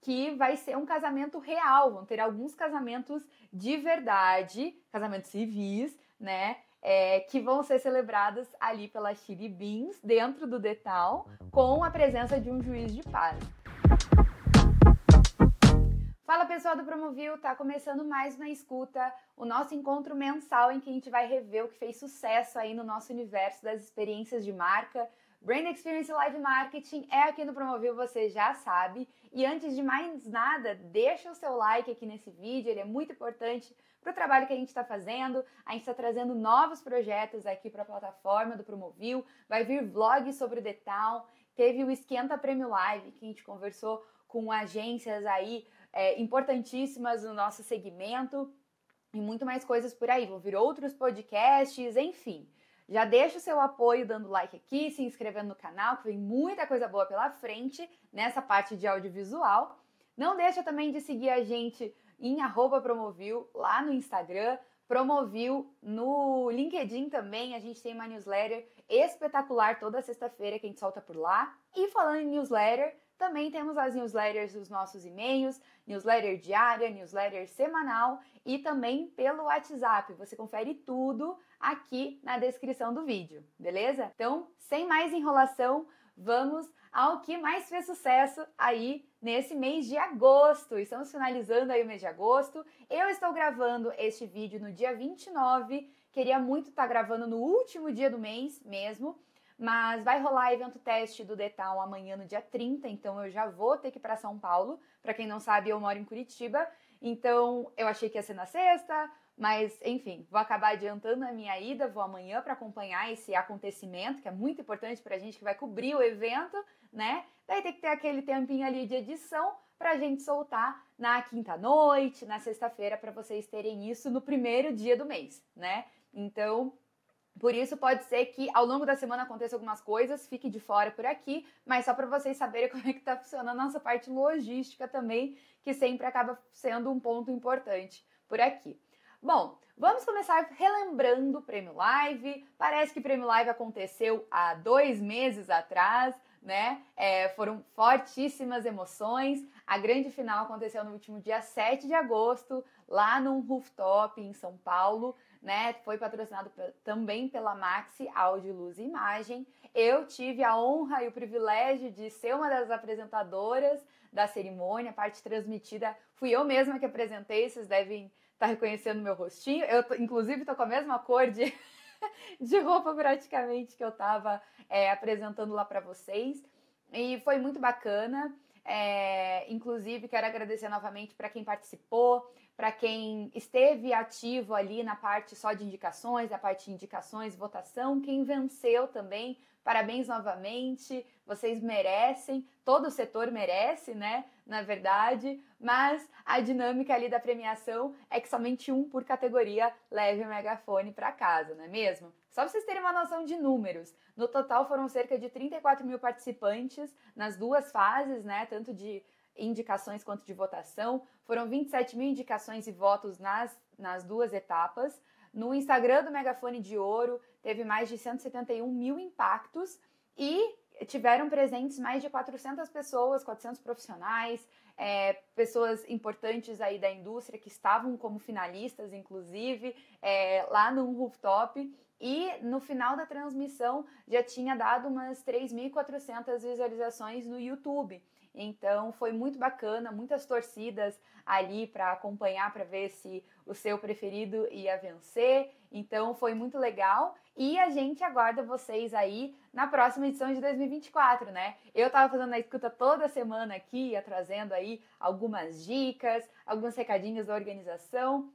que vai ser um casamento real, vão ter alguns casamentos de verdade, casamentos civis, né? É, que vão ser celebrados ali pela Chili Beans, dentro do Detal, com a presença de um juiz de paz. Fala pessoal do Promovil, tá começando mais uma escuta, o nosso encontro mensal em que a gente vai rever o que fez sucesso aí no nosso universo das experiências de marca, Brand Experience Live Marketing é aqui no Promovil, você já sabe. E antes de mais nada, deixa o seu like aqui nesse vídeo, ele é muito importante para o trabalho que a gente está fazendo. A gente está trazendo novos projetos aqui para a plataforma do Promovil. Vai vir vlogs sobre o Detal. Teve o Esquenta Prêmio Live, que a gente conversou com agências aí é, importantíssimas no nosso segmento. E muito mais coisas por aí. Vão vir outros podcasts, enfim. Já deixa o seu apoio dando like aqui, se inscrevendo no canal, que vem muita coisa boa pela frente nessa parte de audiovisual. Não deixa também de seguir a gente em Promovil lá no Instagram, Promovil no LinkedIn também. A gente tem uma newsletter espetacular toda sexta-feira que a gente solta por lá. E falando em newsletter, também temos as newsletters dos nossos e-mails, newsletter diária, newsletter semanal e também pelo WhatsApp. Você confere tudo aqui na descrição do vídeo, beleza? Então, sem mais enrolação, vamos ao que mais fez sucesso aí nesse mês de agosto. Estamos finalizando aí o mês de agosto. Eu estou gravando este vídeo no dia 29. Queria muito estar gravando no último dia do mês mesmo, mas vai rolar evento teste do Detal amanhã no dia 30, então eu já vou ter que ir para São Paulo. Para quem não sabe, eu moro em Curitiba, então eu achei que ia ser na sexta, mas, enfim, vou acabar adiantando a minha ida, vou amanhã para acompanhar esse acontecimento, que é muito importante para a gente que vai cobrir o evento, né? Daí tem que ter aquele tempinho ali de edição para a gente soltar na quinta noite, na sexta-feira, para vocês terem isso no primeiro dia do mês, né? Então, por isso pode ser que ao longo da semana aconteça algumas coisas, fique de fora por aqui, mas só para vocês saberem como é que está funcionando a nossa parte logística também, que sempre acaba sendo um ponto importante por aqui. Bom, vamos começar relembrando o Prêmio Live. Parece que o Prêmio Live aconteceu há dois meses atrás, né? É, foram fortíssimas emoções. A grande final aconteceu no último dia 7 de agosto, lá num rooftop em São Paulo. Né, foi patrocinado também pela Maxi Áudio, Luz e Imagem. Eu tive a honra e o privilégio de ser uma das apresentadoras da cerimônia, parte transmitida fui eu mesma que apresentei, vocês devem tá reconhecendo meu rostinho. Eu, inclusive, tô com a mesma cor de, de roupa praticamente que eu tava é, apresentando lá para vocês. E foi muito bacana. É, inclusive, quero agradecer novamente para quem participou, para quem esteve ativo ali na parte só de indicações, a parte de indicações, votação, quem venceu também. Parabéns novamente, vocês merecem, todo o setor merece, né? Na verdade, mas a dinâmica ali da premiação é que somente um por categoria leve o megafone para casa, não é mesmo? Só para vocês terem uma noção de números, no total foram cerca de 34 mil participantes nas duas fases, né? Tanto de indicações quanto de votação. Foram 27 mil indicações e votos nas, nas duas etapas. No Instagram do Megafone de Ouro, teve mais de 171 mil impactos e tiveram presentes mais de 400 pessoas, 400 profissionais, é, pessoas importantes aí da indústria que estavam como finalistas, inclusive, é, lá no rooftop. E no final da transmissão já tinha dado umas 3.400 visualizações no YouTube. Então foi muito bacana, muitas torcidas ali para acompanhar para ver se o seu preferido ia vencer. Então foi muito legal e a gente aguarda vocês aí na próxima edição de 2024, né? Eu tava fazendo a escuta toda semana aqui, ia trazendo aí algumas dicas, alguns recadinhos da organização.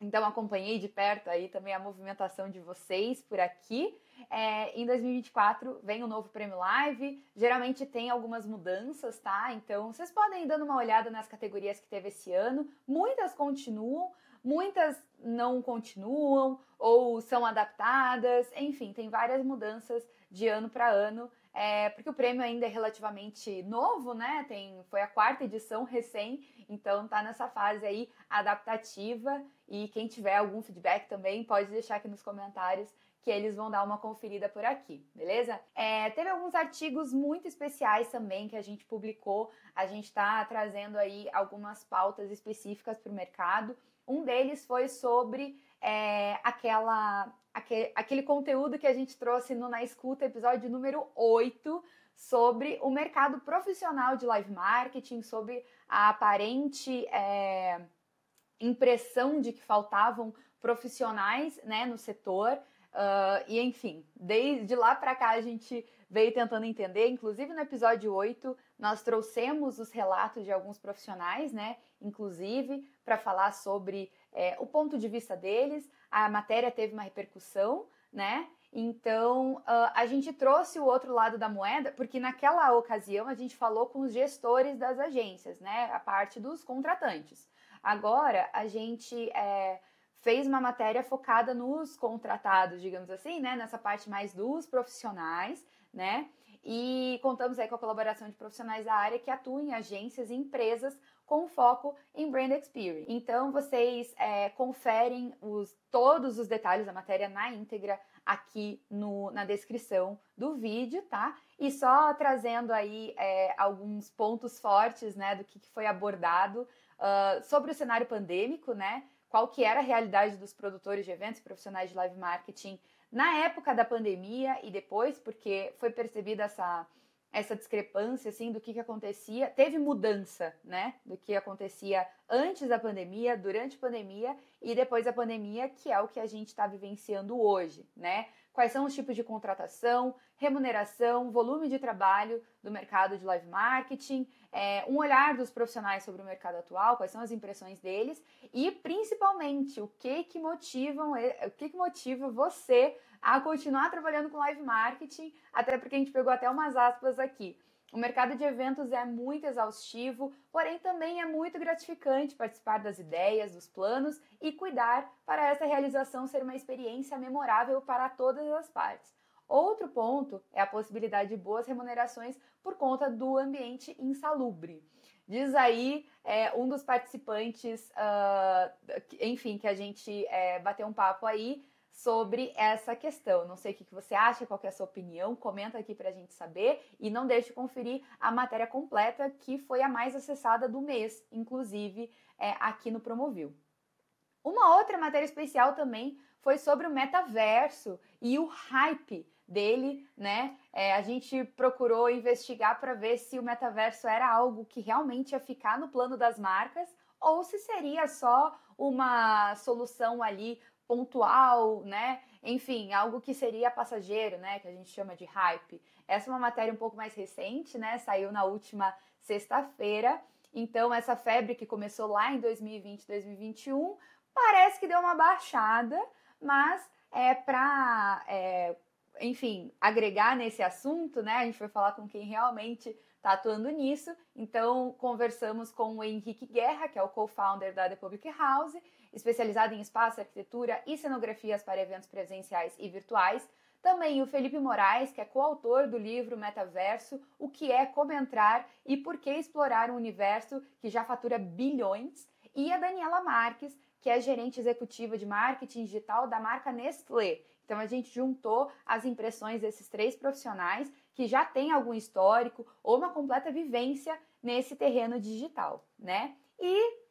Então acompanhei de perto aí também a movimentação de vocês por aqui. É, em 2024 vem o um novo Prêmio Live. Geralmente tem algumas mudanças, tá? Então vocês podem ir dando uma olhada nas categorias que teve esse ano. Muitas continuam, muitas não continuam ou são adaptadas. Enfim, tem várias mudanças de ano para ano. É, porque o prêmio ainda é relativamente novo, né? Tem, foi a quarta edição recém, então tá nessa fase aí adaptativa. E quem tiver algum feedback também pode deixar aqui nos comentários que eles vão dar uma conferida por aqui, beleza? É, teve alguns artigos muito especiais também que a gente publicou. A gente está trazendo aí algumas pautas específicas para o mercado. Um deles foi sobre é, aquela, aquele, aquele conteúdo que a gente trouxe no Na Escuta, episódio número 8, sobre o mercado profissional de live marketing, sobre a aparente é, impressão de que faltavam profissionais né, no setor. Uh, e enfim, desde lá para cá a gente veio tentando entender, inclusive no episódio 8, nós trouxemos os relatos de alguns profissionais, né? Inclusive, para falar sobre é, o ponto de vista deles. A matéria teve uma repercussão, né? Então, uh, a gente trouxe o outro lado da moeda, porque naquela ocasião a gente falou com os gestores das agências, né? A parte dos contratantes. Agora, a gente é, fez uma matéria focada nos contratados, digamos assim, né? Nessa parte mais dos profissionais, né? E contamos aí com a colaboração de profissionais da área que atuam em agências e empresas com foco em brand experience. Então vocês é, conferem os, todos os detalhes da matéria na íntegra aqui no, na descrição do vídeo, tá? E só trazendo aí é, alguns pontos fortes, né, do que, que foi abordado uh, sobre o cenário pandêmico, né? Qual que era a realidade dos produtores de eventos profissionais de live marketing na época da pandemia e depois, porque foi percebida essa essa discrepância assim do que, que acontecia, teve mudança, né, do que acontecia antes da pandemia, durante a pandemia e depois da pandemia, que é o que a gente está vivenciando hoje, né? Quais são os tipos de contratação, remuneração, volume de trabalho do mercado de live marketing, é, um olhar dos profissionais sobre o mercado atual, quais são as impressões deles e principalmente o que que motivam, o que que motiva você a continuar trabalhando com live marketing, até porque a gente pegou até umas aspas aqui. O mercado de eventos é muito exaustivo, porém também é muito gratificante participar das ideias, dos planos e cuidar para essa realização ser uma experiência memorável para todas as partes. Outro ponto é a possibilidade de boas remunerações por conta do ambiente insalubre. Diz aí é, um dos participantes, uh, enfim, que a gente é, bateu um papo aí, sobre essa questão. Não sei o que você acha, qual é a sua opinião, comenta aqui para a gente saber e não deixe de conferir a matéria completa que foi a mais acessada do mês, inclusive é, aqui no Promovil. Uma outra matéria especial também foi sobre o metaverso e o hype dele, né? É, a gente procurou investigar para ver se o metaverso era algo que realmente ia ficar no plano das marcas ou se seria só uma solução ali pontual, né? Enfim, algo que seria passageiro, né? Que a gente chama de hype. Essa é uma matéria um pouco mais recente, né? Saiu na última sexta-feira. Então, essa febre que começou lá em 2020, 2021, parece que deu uma baixada, mas é para, é, enfim, agregar nesse assunto, né? A gente foi falar com quem realmente está atuando nisso. Então, conversamos com o Henrique Guerra, que é o co-founder da The Public House, especializado em espaço, arquitetura e cenografias para eventos presenciais e virtuais. Também o Felipe Moraes, que é coautor do livro Metaverso: O que é como entrar e por que explorar um universo que já fatura bilhões. E a Daniela Marques, que é gerente executiva de marketing digital da marca Nestlé. Então a gente juntou as impressões desses três profissionais que já têm algum histórico ou uma completa vivência nesse terreno digital, né? E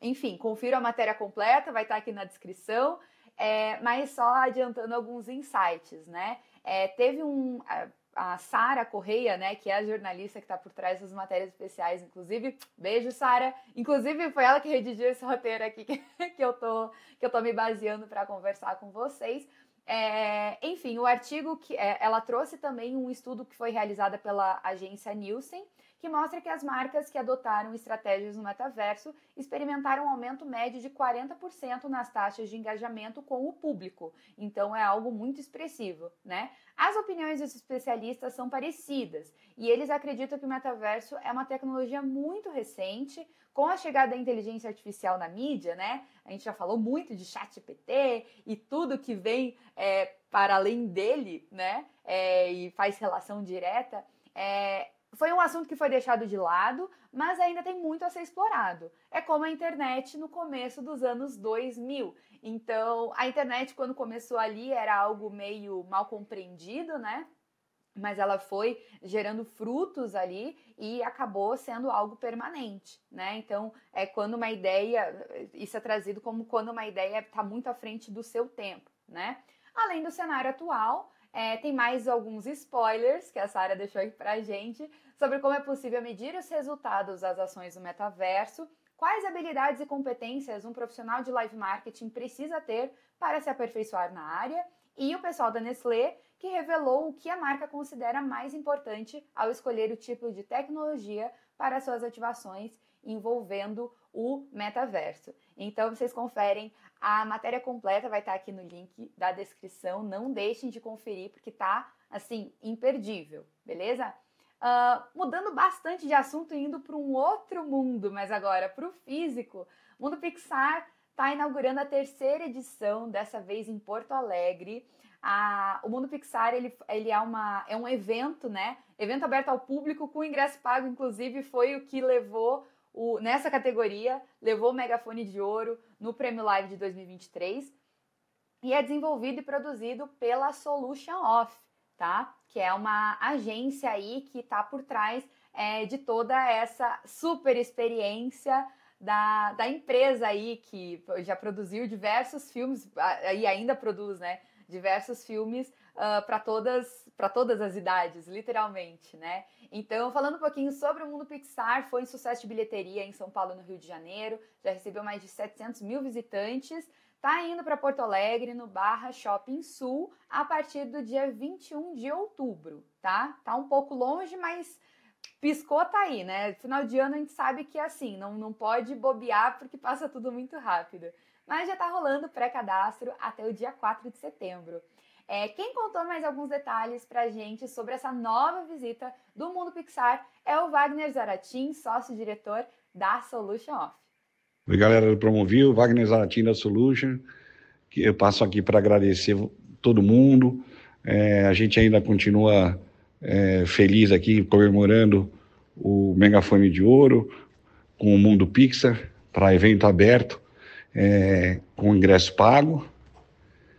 enfim, confira a matéria completa, vai estar aqui na descrição, é, mas só adiantando alguns insights, né? É, teve um. A, a Sara Correia, né, que é a jornalista que está por trás das matérias especiais, inclusive, beijo, Sara. Inclusive, foi ela que redigiu esse roteiro aqui que, que, eu, tô, que eu tô me baseando para conversar com vocês. É, enfim, o artigo que é, ela trouxe também um estudo que foi realizado pela agência Nielsen, que mostra que as marcas que adotaram estratégias no metaverso experimentaram um aumento médio de 40% nas taxas de engajamento com o público. Então é algo muito expressivo, né? As opiniões dos especialistas são parecidas e eles acreditam que o metaverso é uma tecnologia muito recente, com a chegada da inteligência artificial na mídia, né? A gente já falou muito de chat GPT e tudo que vem é, para além dele, né? É, e faz relação direta. É, foi um assunto que foi deixado de lado, mas ainda tem muito a ser explorado. É como a internet no começo dos anos 2000. Então, a internet, quando começou ali, era algo meio mal compreendido, né? Mas ela foi gerando frutos ali e acabou sendo algo permanente, né? Então, é quando uma ideia, isso é trazido como quando uma ideia está muito à frente do seu tempo, né? Além do cenário atual, é, tem mais alguns spoilers que a Sara deixou aqui pra gente sobre como é possível medir os resultados das ações do metaverso, quais habilidades e competências um profissional de live marketing precisa ter para se aperfeiçoar na área, e o pessoal da Nestlé que revelou o que a marca considera mais importante ao escolher o tipo de tecnologia para suas ativações envolvendo o metaverso. Então vocês conferem a matéria completa vai estar aqui no link da descrição. Não deixem de conferir porque tá assim imperdível, beleza? Uh, mudando bastante de assunto e indo para um outro mundo, mas agora para o físico, o Mundo Pixar está inaugurando a terceira edição, dessa vez em Porto Alegre. A, o Mundo Pixar ele, ele é, uma, é um evento, né? Evento aberto ao público, com ingresso pago, inclusive, foi o que levou o, nessa categoria, levou o megafone de ouro no Prêmio Live de 2023 e é desenvolvido e produzido pela Solution Off, tá? Que é uma agência aí que está por trás é, de toda essa super experiência da, da empresa aí que já produziu diversos filmes e ainda produz, né? Diversos filmes uh, para todas para todas as idades, literalmente, né? Então, falando um pouquinho sobre o mundo Pixar, foi um sucesso de bilheteria em São Paulo, no Rio de Janeiro, já recebeu mais de 700 mil visitantes. Tá indo para Porto Alegre, no Barra Shopping Sul, a partir do dia 21 de outubro, tá? Tá um pouco longe, mas piscou, tá aí, né? Final de ano a gente sabe que é assim, não, não pode bobear porque passa tudo muito rápido. Mas já tá rolando pré-cadastro até o dia 4 de setembro. É, quem contou mais alguns detalhes pra gente sobre essa nova visita do Mundo Pixar é o Wagner Zaratin, sócio-diretor da Solution Off. Oi, galera do Promovil, Wagner Zaratin da Solution, que eu passo aqui para agradecer todo mundo. É, a gente ainda continua é, feliz aqui comemorando o Megafone de Ouro com o Mundo Pixar para evento aberto é, com ingresso pago.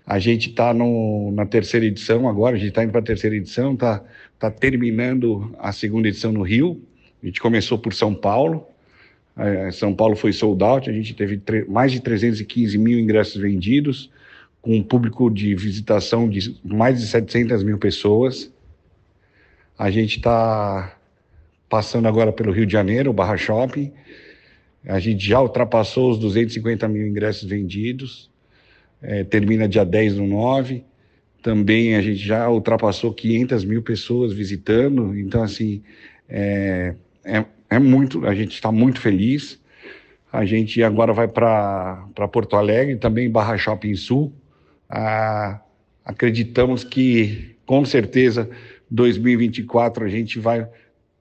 A gente está na terceira edição agora, a gente está indo para a terceira edição, está tá terminando a segunda edição no Rio. A gente começou por São Paulo. É, São Paulo foi sold out, a gente teve mais de 315 mil ingressos vendidos, com um público de visitação de mais de 700 mil pessoas. A gente está passando agora pelo Rio de Janeiro, o Barra Shopping. A gente já ultrapassou os 250 mil ingressos vendidos é, termina dia 10 do 9. Também a gente já ultrapassou 500 mil pessoas visitando, então, assim, é, é, é muito, a gente está muito feliz. A gente agora vai para Porto Alegre, também Barra Shopping Sul. Ah, acreditamos que, com certeza, 2024 a gente vai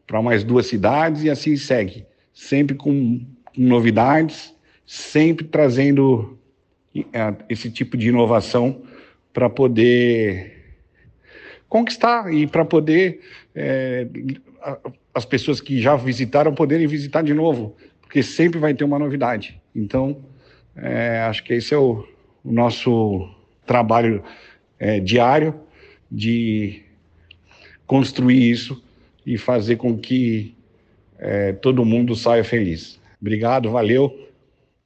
para mais duas cidades e assim segue, sempre com, novidades, sempre trazendo esse tipo de inovação para poder conquistar e para poder é, as pessoas que já visitaram poderem visitar de novo, porque sempre vai ter uma novidade. Então, é, acho que esse é o, o nosso trabalho é, diário de construir isso e fazer com que é, todo mundo saia feliz. Obrigado, valeu,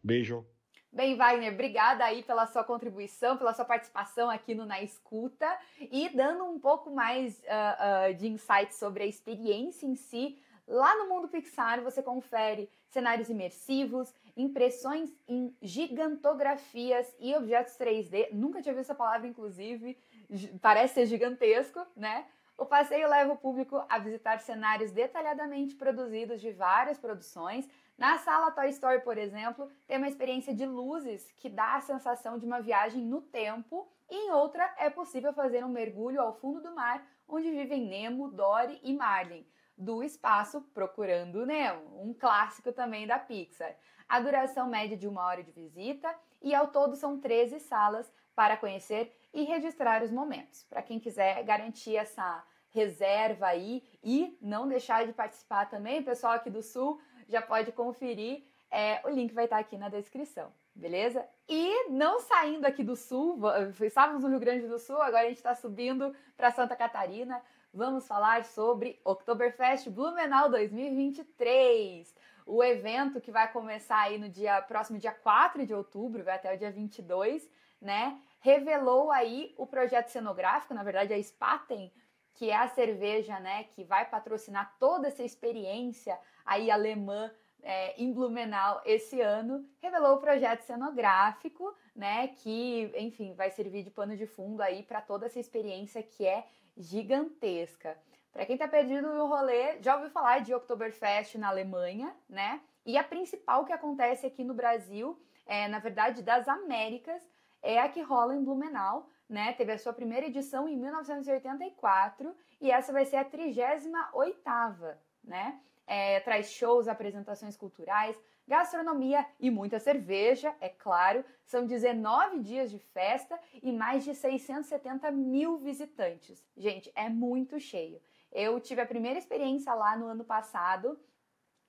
beijo. Bem, Wagner, obrigada aí pela sua contribuição, pela sua participação aqui no Na Escuta e dando um pouco mais uh, uh, de insight sobre a experiência em si. Lá no Mundo Pixar você confere cenários imersivos, impressões em gigantografias e objetos 3D. Nunca tinha visto essa palavra, inclusive, parece ser gigantesco, né? O passeio leva o público a visitar cenários detalhadamente produzidos de várias produções, na sala Toy Story, por exemplo, tem uma experiência de luzes que dá a sensação de uma viagem no tempo, e em outra é possível fazer um mergulho ao fundo do mar, onde vivem Nemo, Dory e Marlin, do espaço Procurando Nemo, um clássico também da Pixar. A duração média de uma hora de visita e ao todo são 13 salas para conhecer e registrar os momentos. Para quem quiser garantir essa reserva aí e não deixar de participar também, pessoal aqui do Sul já pode conferir. É, o link vai estar aqui na descrição, beleza? E não saindo aqui do Sul, estávamos no Rio Grande do Sul, agora a gente está subindo para Santa Catarina. Vamos falar sobre Oktoberfest Blumenau 2023 o evento que vai começar aí no dia próximo dia 4 de outubro, vai até o dia 22, né? Revelou aí o projeto cenográfico, na verdade a Spaten, que é a cerveja, né, que vai patrocinar toda essa experiência aí alemã é, em Blumenau esse ano, revelou o projeto cenográfico, né, que, enfim, vai servir de pano de fundo aí para toda essa experiência que é gigantesca. Para quem está perdido no rolê, já ouviu falar de Oktoberfest na Alemanha, né? E a principal que acontece aqui no Brasil, é, na verdade, das Américas, é a que rola em Blumenau, né? Teve a sua primeira edição em 1984 e essa vai ser a 38ª, né? É, traz shows, apresentações culturais, gastronomia e muita cerveja, é claro. São 19 dias de festa e mais de 670 mil visitantes. Gente, é muito cheio. Eu tive a primeira experiência lá no ano passado.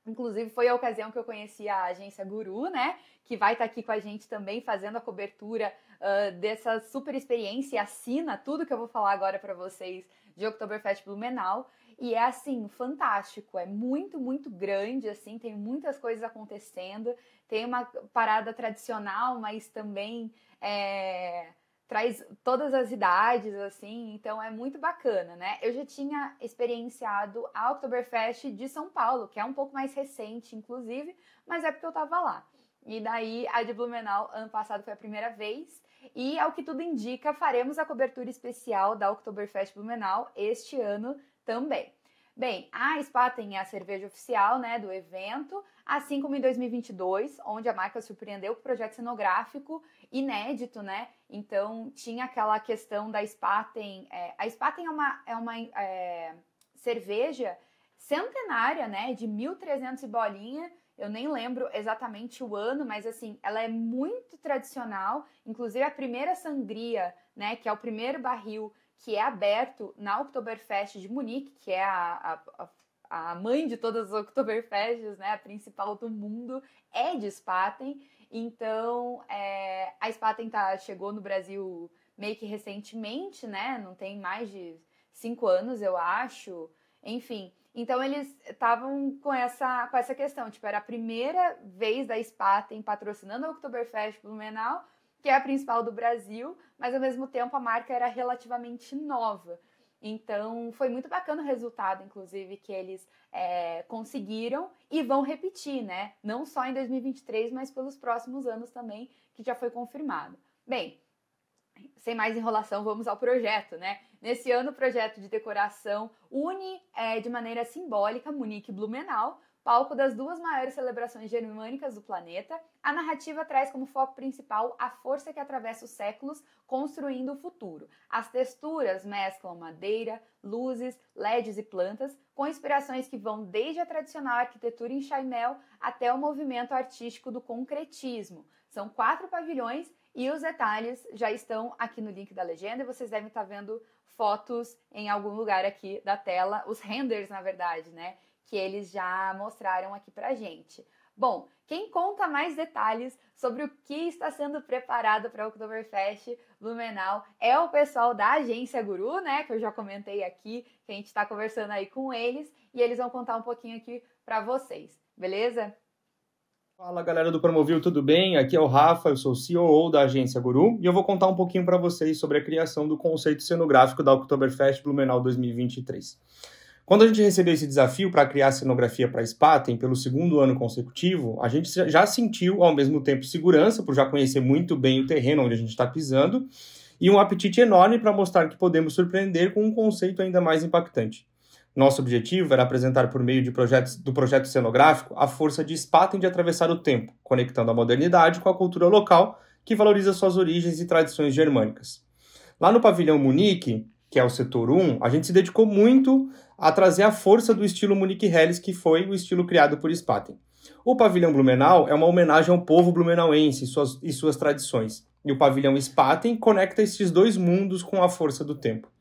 Inclusive, foi a ocasião que eu conheci a agência Guru, né? Que vai estar tá aqui com a gente também fazendo a cobertura uh, dessa super experiência e assina tudo que eu vou falar agora para vocês de Oktoberfest Blumenau. E é assim, fantástico, é muito, muito grande, assim, tem muitas coisas acontecendo, tem uma parada tradicional, mas também é, traz todas as idades, assim, então é muito bacana, né? Eu já tinha experienciado a Oktoberfest de São Paulo, que é um pouco mais recente, inclusive, mas é porque eu tava lá. E daí a de Blumenau, ano passado foi a primeira vez, e ao que tudo indica, faremos a cobertura especial da Oktoberfest Blumenau este ano também. Bem, a Spaten é a cerveja oficial né, do evento, assim como em 2022, onde a marca surpreendeu com o projeto cenográfico inédito, né? Então tinha aquela questão da Spaten. É, a Spaten é uma, é uma é, cerveja centenária, né? De 1300 e bolinha. Eu nem lembro exatamente o ano, mas assim, ela é muito tradicional. Inclusive a primeira sangria, né? Que é o primeiro barril que é aberto na Oktoberfest de Munique, que é a, a, a mãe de todas as Oktoberfests, né, a principal do mundo, é de Spaten. Então, é, a Spaten tá, chegou no Brasil meio que recentemente, né? Não tem mais de cinco anos, eu acho. Enfim, então eles estavam com essa, com essa questão, tipo, era a primeira vez da Spaten patrocinando a Oktoberfest Blumenau, que é a principal do Brasil, mas ao mesmo tempo a marca era relativamente nova. Então foi muito bacana o resultado, inclusive, que eles é, conseguiram e vão repetir, né? Não só em 2023, mas pelos próximos anos também, que já foi confirmado. Bem, sem mais enrolação, vamos ao projeto, né? Nesse ano, o projeto de decoração une é, de maneira simbólica Munique Blumenau palco das duas maiores celebrações germânicas do planeta, a narrativa traz como foco principal a força que atravessa os séculos, construindo o futuro. As texturas mesclam madeira, luzes, LEDs e plantas, com inspirações que vão desde a tradicional arquitetura em chaimel até o movimento artístico do concretismo. São quatro pavilhões e os detalhes já estão aqui no link da legenda e vocês devem estar vendo fotos em algum lugar aqui da tela, os renders, na verdade, né? Que eles já mostraram aqui pra gente. Bom, quem conta mais detalhes sobre o que está sendo preparado para o Oktoberfest Blumenau é o pessoal da agência Guru, né? Que eu já comentei aqui, que a gente está conversando aí com eles e eles vão contar um pouquinho aqui para vocês, beleza? Fala galera do Promovil, tudo bem? Aqui é o Rafa, eu sou CEO da agência Guru e eu vou contar um pouquinho para vocês sobre a criação do conceito cenográfico da Oktoberfest Blumenau 2023. Quando a gente recebeu esse desafio para criar a cenografia para Spaten pelo segundo ano consecutivo, a gente já sentiu ao mesmo tempo segurança por já conhecer muito bem o terreno onde a gente está pisando e um apetite enorme para mostrar que podemos surpreender com um conceito ainda mais impactante. Nosso objetivo era apresentar por meio de projetos, do projeto cenográfico a força de Spaten de atravessar o tempo, conectando a modernidade com a cultura local que valoriza suas origens e tradições germânicas. Lá no pavilhão Munique, que é o setor 1, a gente se dedicou muito a trazer a força do estilo Munique Helles, que foi o estilo criado por Spaten. O pavilhão Blumenau é uma homenagem ao povo blumenauense e suas, e suas tradições. E o pavilhão Spaten conecta esses dois mundos com a força do tempo.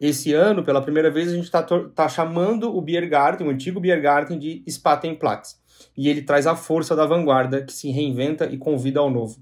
Esse ano, pela primeira vez, a gente está tá chamando o Biergarten, o antigo Biergarten, de Spatenplatz. E ele traz a força da vanguarda, que se reinventa e convida ao novo.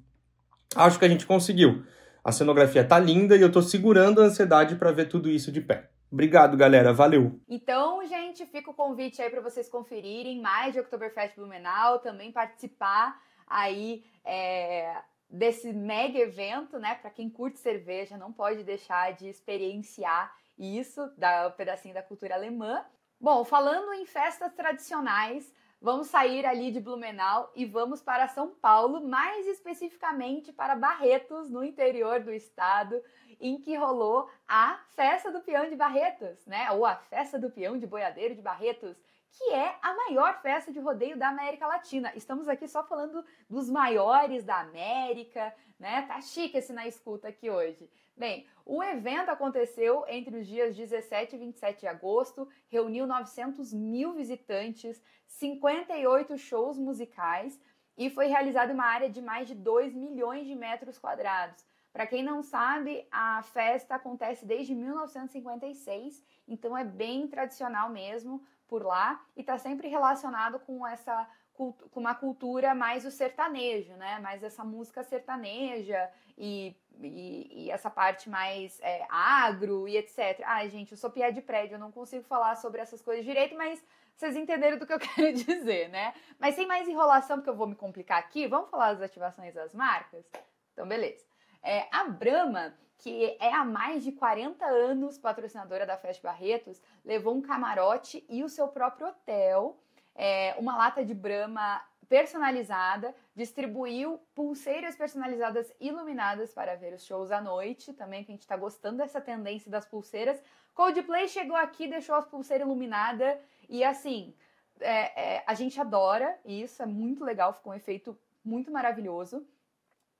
Acho que a gente conseguiu. A cenografia tá linda e eu tô segurando a ansiedade para ver tudo isso de pé. Obrigado, galera. Valeu. Então, gente, fica o convite aí para vocês conferirem mais de Oktoberfest Blumenau, também participar aí é, desse mega evento, né? Para quem curte cerveja, não pode deixar de experienciar isso, da pedacinho da cultura alemã. Bom, falando em festas tradicionais, Vamos sair ali de Blumenau e vamos para São Paulo, mais especificamente para Barretos, no interior do estado, em que rolou a Festa do Peão de Barretos, né? Ou a Festa do Peão de Boiadeiro de Barretos, que é a maior festa de rodeio da América Latina. Estamos aqui só falando dos maiores da América, né? Tá chique esse na escuta aqui hoje. Bem, o evento aconteceu entre os dias 17 e 27 de agosto, reuniu 900 mil visitantes, 58 shows musicais e foi realizado em uma área de mais de 2 milhões de metros quadrados. Para quem não sabe, a festa acontece desde 1956, então é bem tradicional mesmo por lá e está sempre relacionado com essa com uma cultura mais o sertanejo, né? Mais essa música sertaneja e, e, e essa parte mais é, agro e etc. Ai, gente, eu sou pié de prédio, eu não consigo falar sobre essas coisas direito, mas vocês entenderam do que eu quero dizer, né? Mas sem mais enrolação, porque eu vou me complicar aqui, vamos falar das ativações das marcas? Então, beleza. É, a Brahma, que é há mais de 40 anos patrocinadora da Festa Barretos, levou um camarote e o seu próprio hotel é, uma lata de Brahma personalizada, distribuiu pulseiras personalizadas iluminadas para ver os shows à noite, também que a gente está gostando dessa tendência das pulseiras. Coldplay chegou aqui, deixou as pulseiras iluminadas e assim, é, é, a gente adora isso, é muito legal, ficou um efeito muito maravilhoso.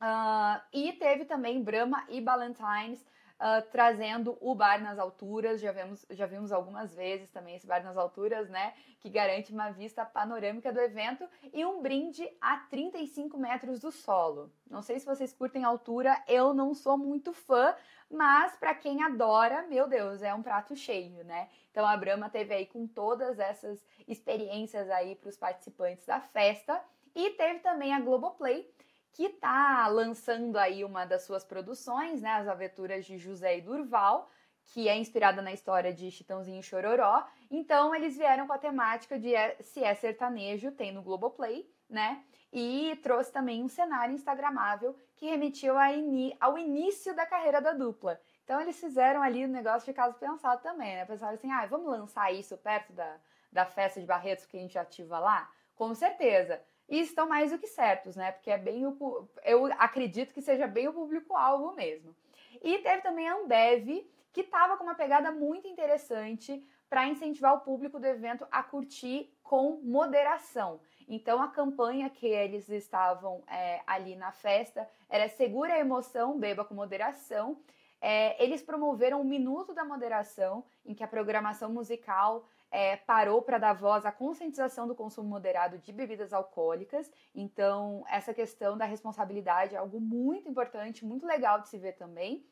Uh, e teve também Brahma e Ballantines uh, trazendo o bar nas alturas. Já vimos, já vimos algumas vezes também esse bar nas alturas, né? Que garante uma vista panorâmica do evento e um brinde a 35 metros do solo. Não sei se vocês curtem altura, eu não sou muito fã, mas para quem adora, meu Deus, é um prato cheio, né? Então a Brahma teve aí com todas essas experiências aí para os participantes da festa e teve também a Globoplay que está lançando aí uma das suas produções, né, As Aventuras de José e Durval, que é inspirada na história de Chitãozinho e Chororó. Então eles vieram com a temática de é, se é sertanejo, tem no Globoplay, né? E trouxe também um cenário instagramável que remetiu ao início da carreira da dupla. Então eles fizeram ali o um negócio de caso pensado também, né? Pensaram assim, ah, vamos lançar isso perto da, da festa de Barretos que a gente ativa lá? Com certeza e estão mais do que certos, né? Porque é bem o, eu acredito que seja bem o público-alvo mesmo. E teve também a Ambev, que estava com uma pegada muito interessante para incentivar o público do evento a curtir com moderação. Então a campanha que eles estavam é, ali na festa era Segura a emoção, beba com moderação. É, eles promoveram o Minuto da Moderação, em que a programação musical é, parou para dar voz à conscientização do consumo moderado de bebidas alcoólicas. Então, essa questão da responsabilidade é algo muito importante, muito legal de se ver também.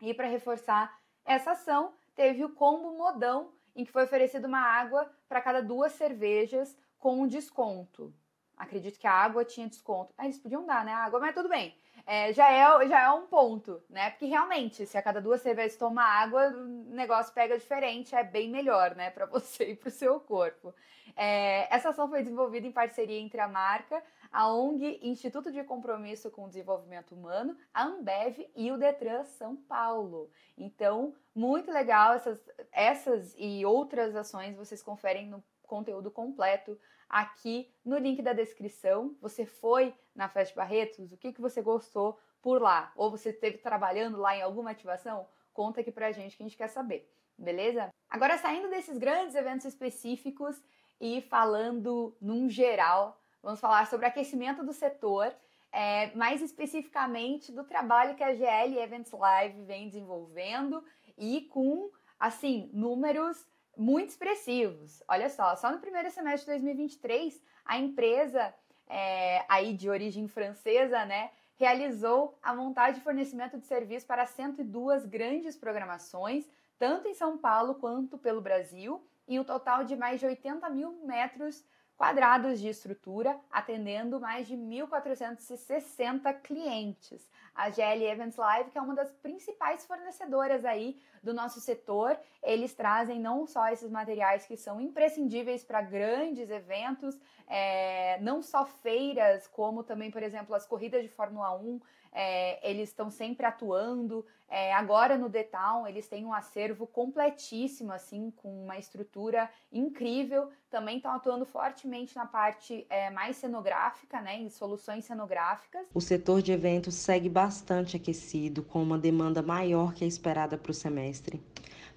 E para reforçar essa ação, teve o combo modão, em que foi oferecida uma água para cada duas cervejas com desconto. Acredito que a água tinha desconto. Ah, eles podiam dar, né? A água, mas tudo bem é, já, é, já é um ponto, né? Porque realmente, se a cada duas cervejas toma água, o negócio pega diferente, é bem melhor, né? Para você e para o seu corpo. É, essa ação foi desenvolvida em parceria entre a marca, a ONG Instituto de Compromisso com o Desenvolvimento Humano, a Ambev e o Detran São Paulo. Então, muito legal essas, essas e outras ações vocês conferem no conteúdo completo aqui no link da descrição. Você foi na Festa Barretos? O que, que você gostou por lá? Ou você esteve trabalhando lá em alguma ativação? Conta aqui pra gente que a gente quer saber, beleza? Agora, saindo desses grandes eventos específicos e falando num geral, vamos falar sobre aquecimento do setor, é, mais especificamente do trabalho que a GL Events Live vem desenvolvendo e com, assim, números muito expressivos. Olha só, só no primeiro semestre de 2023, a empresa é, aí de origem francesa, né, realizou a montagem e fornecimento de serviços para 102 grandes programações, tanto em São Paulo quanto pelo Brasil, e um total de mais de 80 mil metros quadrados de estrutura, atendendo mais de 1.460 clientes. A GL Events Live, que é uma das principais fornecedoras aí do nosso setor, eles trazem não só esses materiais que são imprescindíveis para grandes eventos, é, não só feiras, como também, por exemplo, as corridas de Fórmula 1, é, eles estão sempre atuando. É, agora no Town, eles têm um acervo completíssimo, assim, com uma estrutura incrível. Também estão atuando fortemente na parte é, mais cenográfica, né, em soluções cenográficas. O setor de eventos segue bastante aquecido, com uma demanda maior que a esperada para o semestre.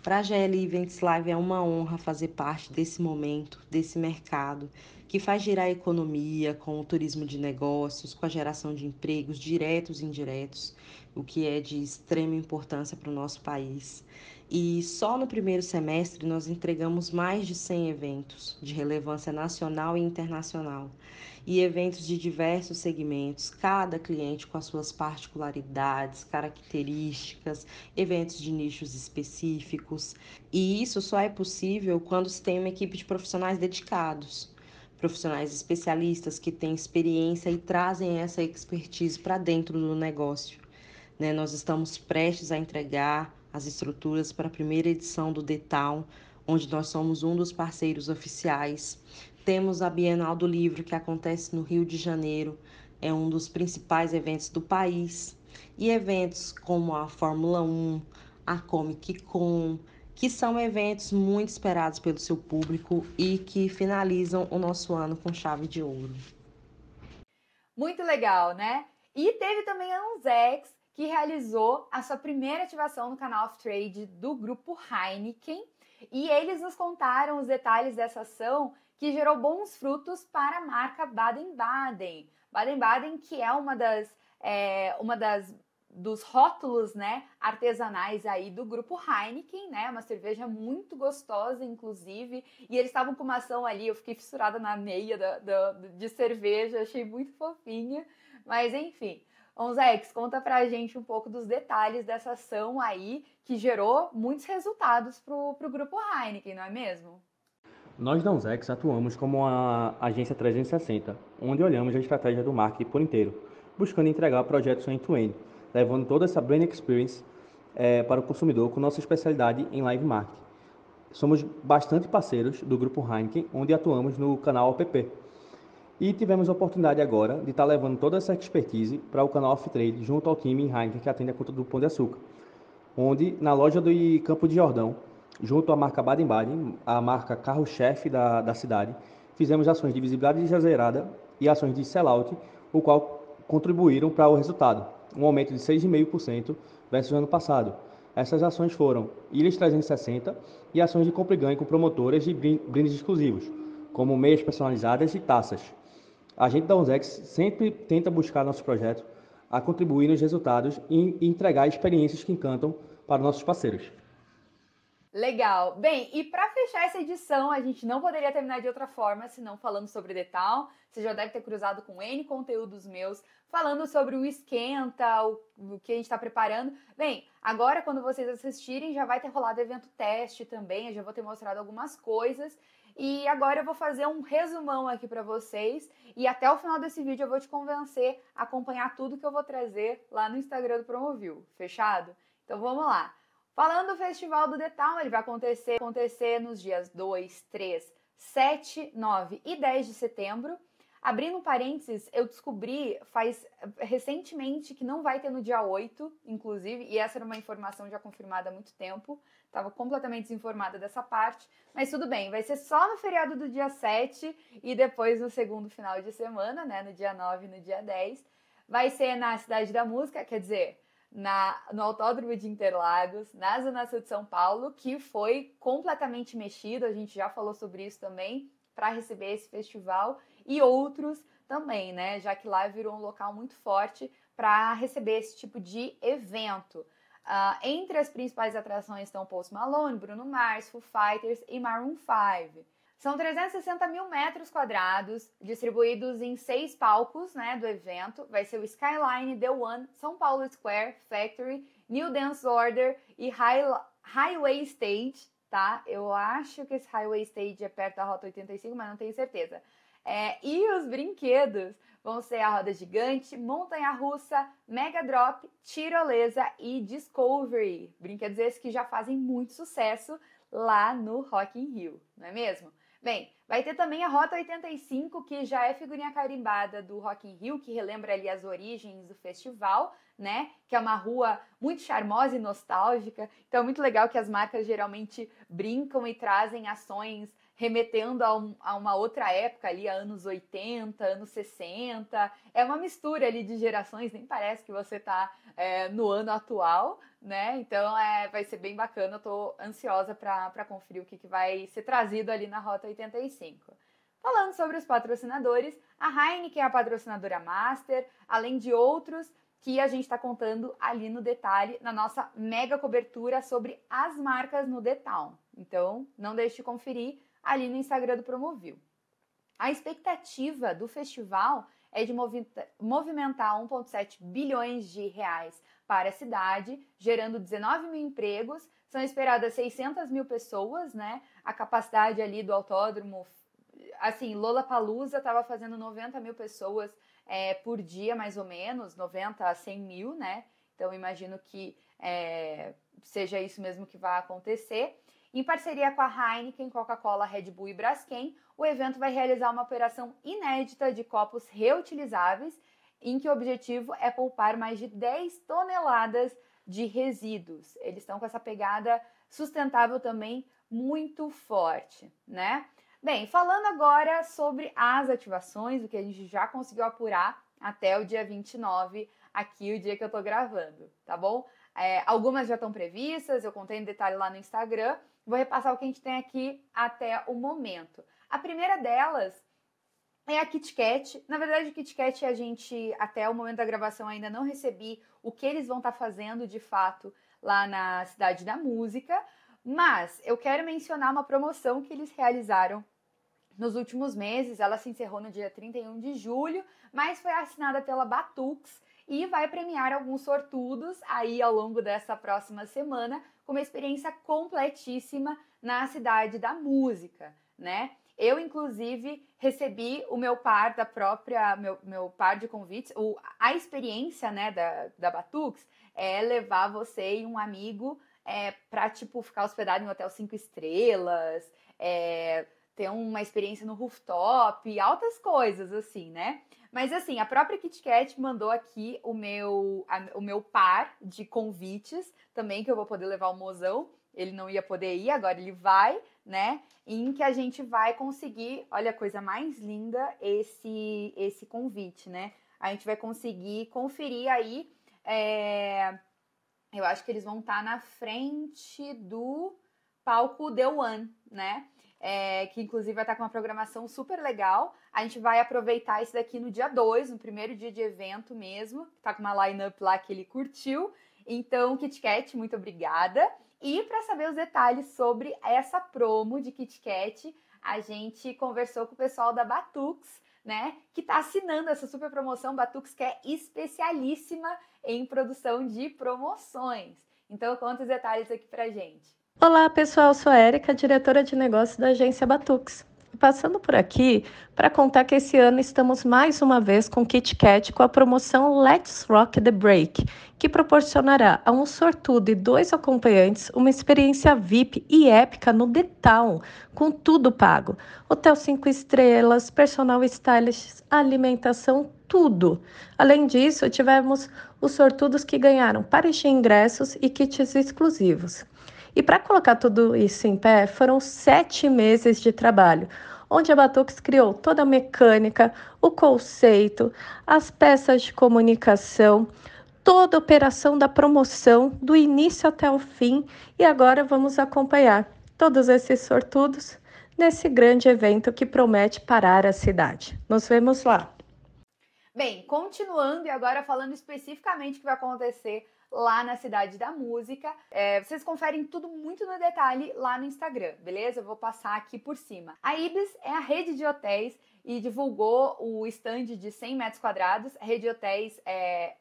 Para a GL Events Live é uma honra fazer parte desse momento, desse mercado, que faz girar a economia com o turismo de negócios, com a geração de empregos diretos e indiretos, o que é de extrema importância para o nosso país. E só no primeiro semestre nós entregamos mais de 100 eventos de relevância nacional e internacional, e eventos de diversos segmentos, cada cliente com as suas particularidades, características, eventos de nichos específicos. E isso só é possível quando se tem uma equipe de profissionais dedicados, profissionais especialistas que têm experiência e trazem essa expertise para dentro do negócio. Né? Nós estamos prestes a entregar as estruturas para a primeira edição do Detal, onde nós somos um dos parceiros oficiais. Temos a Bienal do Livro, que acontece no Rio de Janeiro, é um dos principais eventos do país. E eventos como a Fórmula 1, a Comic Con, que são eventos muito esperados pelo seu público e que finalizam o nosso ano com chave de ouro. Muito legal, né? E teve também a Unzex, que realizou a sua primeira ativação no canal Off Trade do grupo Heineken. E eles nos contaram os detalhes dessa ação que gerou bons frutos para a marca Baden-Baden. Baden-Baden, que é uma das, é, uma das dos rótulos, né, artesanais aí do grupo Heineken, né, uma cerveja muito gostosa, inclusive, e eles estavam com uma ação ali, eu fiquei fissurada na meia da, da, de cerveja, achei muito fofinha, mas enfim, Onzex, conta pra gente um pouco dos detalhes dessa ação aí, que gerou muitos resultados pro, pro grupo Heineken, não é mesmo? Nós da Unzex atuamos como uma agência 360, onde olhamos a estratégia do marketing por inteiro, buscando entregar projetos end-to-end, levando toda essa brand experience é, para o consumidor com nossa especialidade em live marketing. Somos bastante parceiros do grupo Heineken, onde atuamos no canal OPP. E tivemos a oportunidade agora de estar levando toda essa expertise para o canal Off Trade junto ao time Heineken que atende a conta do Pão de Açúcar, onde na loja do Campo de Jordão junto à marca Baden-Baden, a marca carro-chefe da, da cidade, fizemos ações de visibilidade exagerada e ações de sellout, o qual contribuíram para o resultado, um aumento de 6,5% versus o ano passado. Essas ações foram Ilhas 360 e ações de compra e ganho com promotoras de brindes exclusivos, como meias personalizadas e taças. A gente da Unzex sempre tenta buscar nossos projetos a contribuir nos resultados e entregar experiências que encantam para nossos parceiros. Legal. Bem, e para fechar essa edição, a gente não poderia terminar de outra forma senão falando sobre Detal. Você já deve ter cruzado com N conteúdos meus falando sobre o esquenta, o, o que a gente está preparando. Bem, agora quando vocês assistirem, já vai ter rolado evento teste também, eu já vou ter mostrado algumas coisas. E agora eu vou fazer um resumão aqui para vocês e até o final desse vídeo eu vou te convencer a acompanhar tudo que eu vou trazer lá no Instagram do Promovil. Fechado? Então vamos lá. Falando do Festival do Detal, ele vai acontecer, acontecer nos dias 2, 3, 7, 9 e 10 de setembro. Abrindo parênteses, eu descobri faz recentemente que não vai ter no dia 8, inclusive, e essa era uma informação já confirmada há muito tempo. Estava completamente desinformada dessa parte, mas tudo bem, vai ser só no feriado do dia 7 e depois no segundo final de semana, né, no dia 9 e no dia 10. Vai ser na Cidade da Música, quer dizer, na, no Autódromo de Interlagos, na Zona Sul de São Paulo, que foi completamente mexido, a gente já falou sobre isso também, para receber esse festival e outros também, né? Já que lá virou um local muito forte para receber esse tipo de evento. Uh, entre as principais atrações estão Post Malone, Bruno Mars, Foo Fighters e Maroon 5. São 360 mil metros quadrados, distribuídos em seis palcos né, do evento. Vai ser o Skyline, The One, São Paulo Square, Factory, New Dance Order e High, Highway Stage, tá? Eu acho que esse Highway Stage é perto da Rota 85, mas não tenho certeza. É, e os brinquedos vão ser a roda gigante, montanha-russa, Mega Drop, tirolesa e Discovery. Brinquedos esses que já fazem muito sucesso lá no Rock in Rio, não é mesmo? Bem, vai ter também a Rota 85, que já é figurinha carimbada do Rock in Rio, que relembra ali as origens do festival, né? Que é uma rua muito charmosa e nostálgica. Então é muito legal que as marcas geralmente brincam e trazem ações remetendo a, um, a, uma outra época ali, anos 80, anos 60. É uma mistura ali de gerações, nem parece que você está é, no ano atual, né? Então é, vai ser bem bacana, eu tô ansiosa para conferir o que, que vai ser trazido ali na Rota 85. Falando sobre os patrocinadores, a Heineken é a patrocinadora master, além de outros que a gente está contando ali no detalhe, na nossa mega cobertura sobre as marcas no Town. Então, não deixe de conferir ali no Instagram do Promovil. A expectativa do festival é de movimentar 1,7 bilhões de reais para a cidade, gerando 19 mil empregos. São esperadas 600 mil pessoas, né? A capacidade ali do autódromo, assim, Lola Palusa estava fazendo 90 mil pessoas é, por dia, mais ou menos, 90 a 100 mil, né? Então imagino que é, seja isso mesmo que vai acontecer. Em parceria com a Heineken, Coca-Cola, Red Bull e Braskem, o evento vai realizar uma operação inédita de copos reutilizáveis, em que o objetivo é poupar mais de 10 toneladas de resíduos. Eles estão com essa pegada sustentável também muito forte, né? Bem, falando agora sobre as ativações, o que a gente já conseguiu apurar até o dia 29, aqui o dia que eu tô gravando, tá bom? É, algumas já estão previstas, eu contei em detalhe lá no Instagram, Vou repassar o que a gente tem aqui até o momento. A primeira delas é a KitKat. Na verdade, KitKat a gente, até o momento da gravação, ainda não recebi o que eles vão estar tá fazendo de fato lá na Cidade da Música, mas eu quero mencionar uma promoção que eles realizaram nos últimos meses. Ela se encerrou no dia 31 de julho, mas foi assinada pela Batux e vai premiar alguns sortudos aí ao longo dessa próxima semana com uma experiência completíssima na cidade da música, né? Eu, inclusive, recebi o meu par da própria, meu, meu par de convites. O, a experiência, né, da, da Batux é levar você e um amigo é, pra, tipo, ficar hospedado em um hotel cinco estrelas, é, ter uma experiência no rooftop, altas coisas, assim, né? Mas assim, a própria KitKat mandou aqui o meu, a, o meu par de convites também, que eu vou poder levar o mozão. Ele não ia poder ir, agora ele vai, né? Em que a gente vai conseguir, olha a coisa mais linda, esse, esse convite, né? A gente vai conseguir conferir aí. É, eu acho que eles vão estar tá na frente do palco The One, né? é, que inclusive vai estar com uma programação super legal. A gente vai aproveitar isso daqui no dia 2, no primeiro dia de evento mesmo. Tá com uma line-up lá que ele curtiu. Então, KitKat, muito obrigada. E para saber os detalhes sobre essa promo de KitKat, a gente conversou com o pessoal da Batux, né, que está assinando essa super promoção. Batux que é especialíssima em produção de promoções. Então, conta os detalhes aqui pra gente. Olá pessoal, sou a Erika, diretora de negócios da agência Batux. Passando por aqui para contar que esse ano estamos mais uma vez com KitKat com a promoção Let's Rock the Break, que proporcionará a um sortudo e dois acompanhantes uma experiência VIP e épica no The Town, com tudo pago. Hotel 5 estrelas, personal stylist, alimentação, tudo. Além disso, tivemos os sortudos que ganharam pares de ingressos e kits exclusivos. E para colocar tudo isso em pé, foram sete meses de trabalho, onde a Batux criou toda a mecânica, o conceito, as peças de comunicação, toda a operação da promoção, do início até o fim, e agora vamos acompanhar todos esses sortudos nesse grande evento que promete parar a cidade. Nos vemos lá! Bem, continuando e agora falando especificamente o que vai acontecer lá na Cidade da Música. É, vocês conferem tudo muito no detalhe lá no Instagram, beleza? Eu vou passar aqui por cima. A Ibis é a rede de hotéis e divulgou o stand de 100 metros quadrados. A rede de hotéis é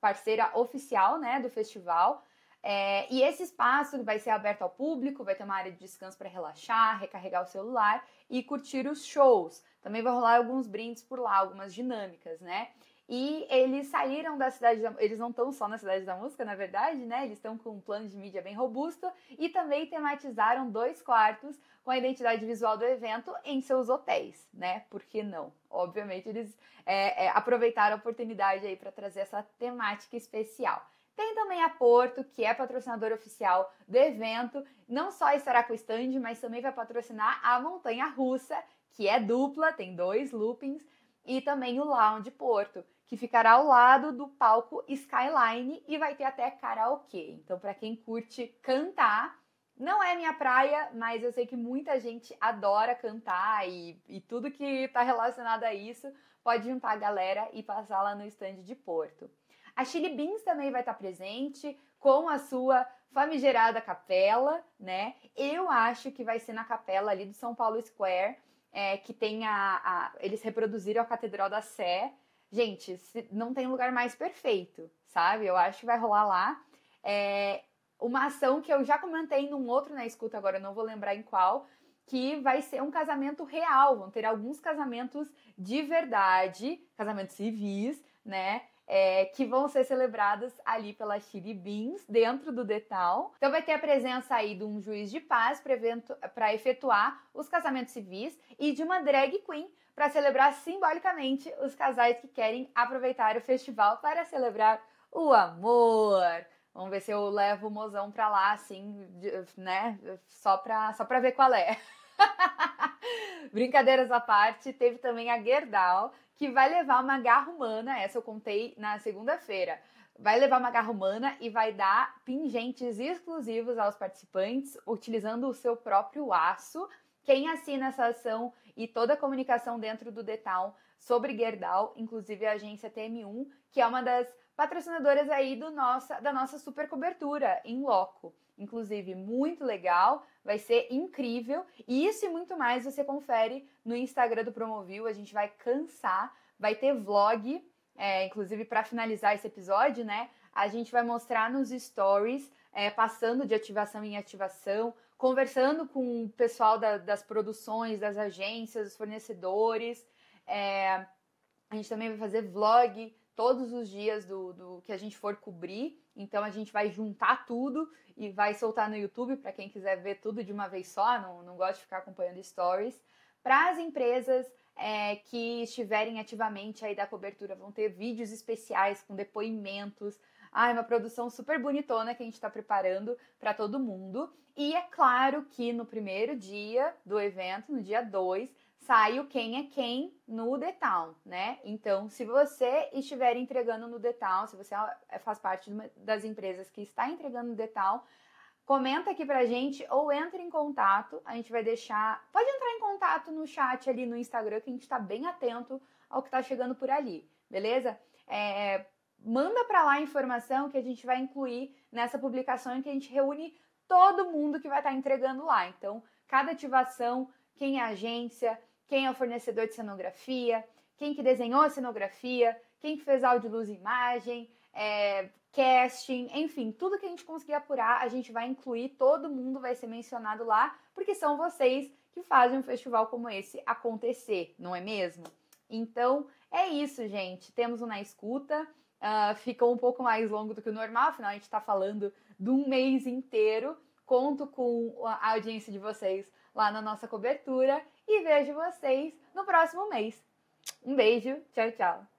parceira oficial né, do festival. É, e esse espaço vai ser aberto ao público, vai ter uma área de descanso para relaxar, recarregar o celular e curtir os shows. Também vai rolar alguns brindes por lá, algumas dinâmicas, né? E eles saíram da cidade da... Eles não estão só na cidade da música, na verdade, né? Eles estão com um plano de mídia bem robusto e também tematizaram dois quartos com a identidade visual do evento em seus hotéis, né? Por que não? Obviamente, eles é, é, aproveitaram a oportunidade aí para trazer essa temática especial. Tem também a Porto, que é patrocinador oficial do evento. Não só estará com o stand, mas também vai patrocinar a Montanha Russa, que é dupla, tem dois loopings, e também o Lounge Porto, que ficará ao lado do palco Skyline e vai ter até karaokê. Então, para quem curte cantar, não é minha praia, mas eu sei que muita gente adora cantar e, e tudo que está relacionado a isso pode juntar a galera e passar lá no stand de Porto. A Chili Beans também vai estar presente com a sua famigerada capela, né? Eu acho que vai ser na capela ali do São Paulo Square, é, que tem a, a, Eles reproduziram a Catedral da Sé. Gente, não tem lugar mais perfeito, sabe? Eu acho que vai rolar lá. É, uma ação que eu já comentei num outro na escuta, agora eu não vou lembrar em qual, que vai ser um casamento real. Vão ter alguns casamentos de verdade, casamentos civis, né? É, que vão ser celebradas ali pela Chili Beans, dentro do Detal. Então vai ter a presença aí de um juiz de paz para efetuar os casamentos civis e de uma drag queen para celebrar simbolicamente os casais que querem aproveitar o festival para celebrar o amor. Vamos ver se eu levo o mozão pra lá, assim, né? Só pra, só pra ver qual é. Brincadeiras à parte, teve também a Gerdau, que vai levar uma garra humana, essa eu contei na segunda-feira. Vai levar uma garra humana e vai dar pingentes exclusivos aos participantes, utilizando o seu próprio aço. Quem assina essa ação e toda a comunicação dentro do Detal sobre Gerdau, inclusive a agência TM1, que é uma das patrocinadoras aí do nossa, da nossa super cobertura em loco. Inclusive, muito legal, vai ser incrível. E isso e muito mais você confere no Instagram do Promovil. A gente vai cansar, vai ter vlog, é, inclusive para finalizar esse episódio, né? A gente vai mostrar nos stories, é, passando de ativação em ativação, conversando com o pessoal da, das produções, das agências, dos fornecedores. É, a gente também vai fazer vlog todos os dias do, do que a gente for cobrir. Então a gente vai juntar tudo e vai soltar no YouTube para quem quiser ver tudo de uma vez só, não, não gosta de ficar acompanhando stories. Para as empresas é, que estiverem ativamente aí da cobertura, vão ter vídeos especiais com depoimentos. Ah, uma produção super bonitona que a gente está preparando para todo mundo. E é claro que no primeiro dia do evento, no dia 2, sai o quem é quem no Town, né? Então, se você estiver entregando no Town, se você é, faz parte das empresas que está entregando no Town, comenta aqui pra gente ou entre em contato. A gente vai deixar. Pode entrar em contato no chat ali no Instagram, que a gente está bem atento ao que está chegando por ali, beleza? É, manda para lá a informação que a gente vai incluir nessa publicação em que a gente reúne todo mundo que vai estar tá entregando lá. Então, cada ativação, quem é agência, quem é o fornecedor de cenografia, quem que desenhou a cenografia, quem que fez áudio, luz e imagem, é, casting, enfim, tudo que a gente conseguir apurar, a gente vai incluir, todo mundo vai ser mencionado lá, porque são vocês que fazem um festival como esse acontecer, não é mesmo? Então, é isso, gente. Temos um na escuta. Uh, ficou um pouco mais longo do que o normal, afinal a gente está falando de um mês inteiro. Conto com a audiência de vocês lá na nossa cobertura e vejo vocês no próximo mês. Um beijo, tchau, tchau.